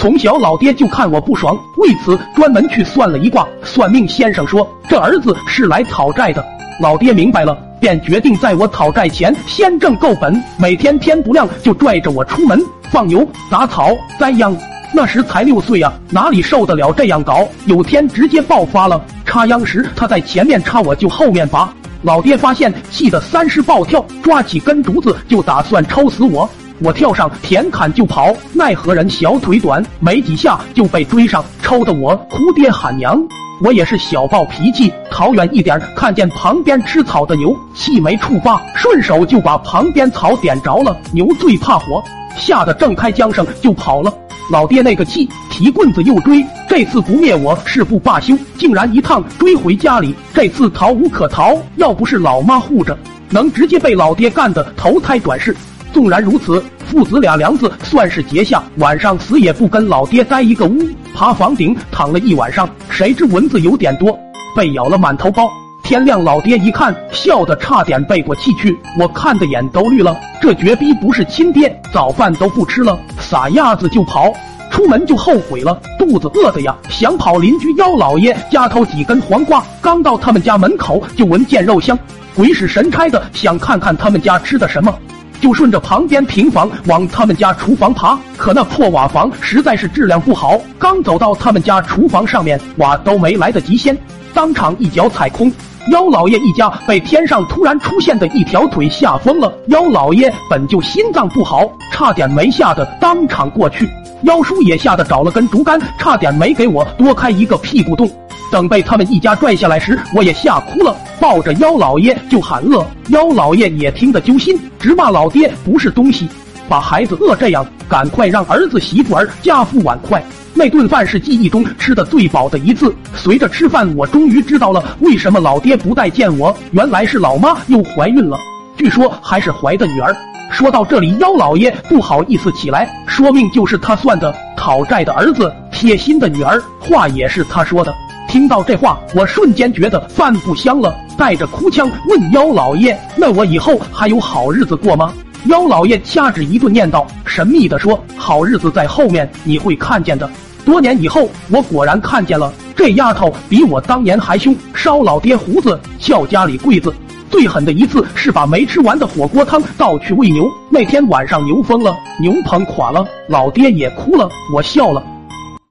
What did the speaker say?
从小老爹就看我不爽，为此专门去算了一卦。算命先生说这儿子是来讨债的。老爹明白了，便决定在我讨债前先挣够本，每天天不亮就拽着我出门放牛、打草、栽秧。那时才六岁啊，哪里受得了这样搞？有天直接爆发了，插秧时他在前面插，我就后面拔。老爹发现，气得三十暴跳，抓起根竹子就打算抽死我。我跳上田坎就跑，奈何人小腿短，没几下就被追上，抽的我哭爹喊娘。我也是小暴脾气，逃远一点，看见旁边吃草的牛，气没触发，顺手就把旁边草点着了。牛最怕火，吓得挣开缰绳就跑了。老爹那个气，提棍子又追，这次不灭我誓不罢休，竟然一趟追回家里。这次逃无可逃，要不是老妈护着，能直接被老爹干的投胎转世。纵然如此，父子俩梁子算是结下，晚上死也不跟老爹待一个屋。爬房顶躺了一晚上，谁知蚊子有点多，被咬了满头包。天亮，老爹一看，笑得差点背过气去。我看的眼都绿了，这绝逼不是亲爹，早饭都不吃了，撒丫子就跑。出门就后悔了，肚子饿的呀，想跑邻居幺老爷家偷几根黄瓜。刚到他们家门口，就闻见肉香，鬼使神差的想看看他们家吃的什么。就顺着旁边平房往他们家厨房爬，可那破瓦房实在是质量不好。刚走到他们家厨房上面，瓦都没来得及掀，当场一脚踩空。妖老爷一家被天上突然出现的一条腿吓疯了。妖老爷本就心脏不好，差点没吓得当场过去。妖叔也吓得找了根竹竿，差点没给我多开一个屁股洞。等被他们一家拽下来时，我也吓哭了，抱着妖老爷就喊饿。妖老爷也听得揪心，直骂老爹不是东西，把孩子饿这样，赶快让儿子媳妇儿加副碗筷。那顿饭是记忆中吃的最饱的一次。随着吃饭，我终于知道了为什么老爹不待见我，原来是老妈又怀孕了，据说还是怀的女儿。说到这里，妖老爷不好意思起来，说命就是他算的，讨债的儿子，贴心的女儿，话也是他说的。听到这话，我瞬间觉得饭不香了，带着哭腔问妖老爷：“那我以后还有好日子过吗？”妖老爷掐指一顿念道，神秘的说：“好日子在后面，你会看见的。”多年以后，我果然看见了，这丫头比我当年还凶，烧老爹胡子，撬家里柜子。最狠的一次是把没吃完的火锅汤倒去喂牛。那天晚上牛疯了，牛棚垮了，老爹也哭了，我笑了。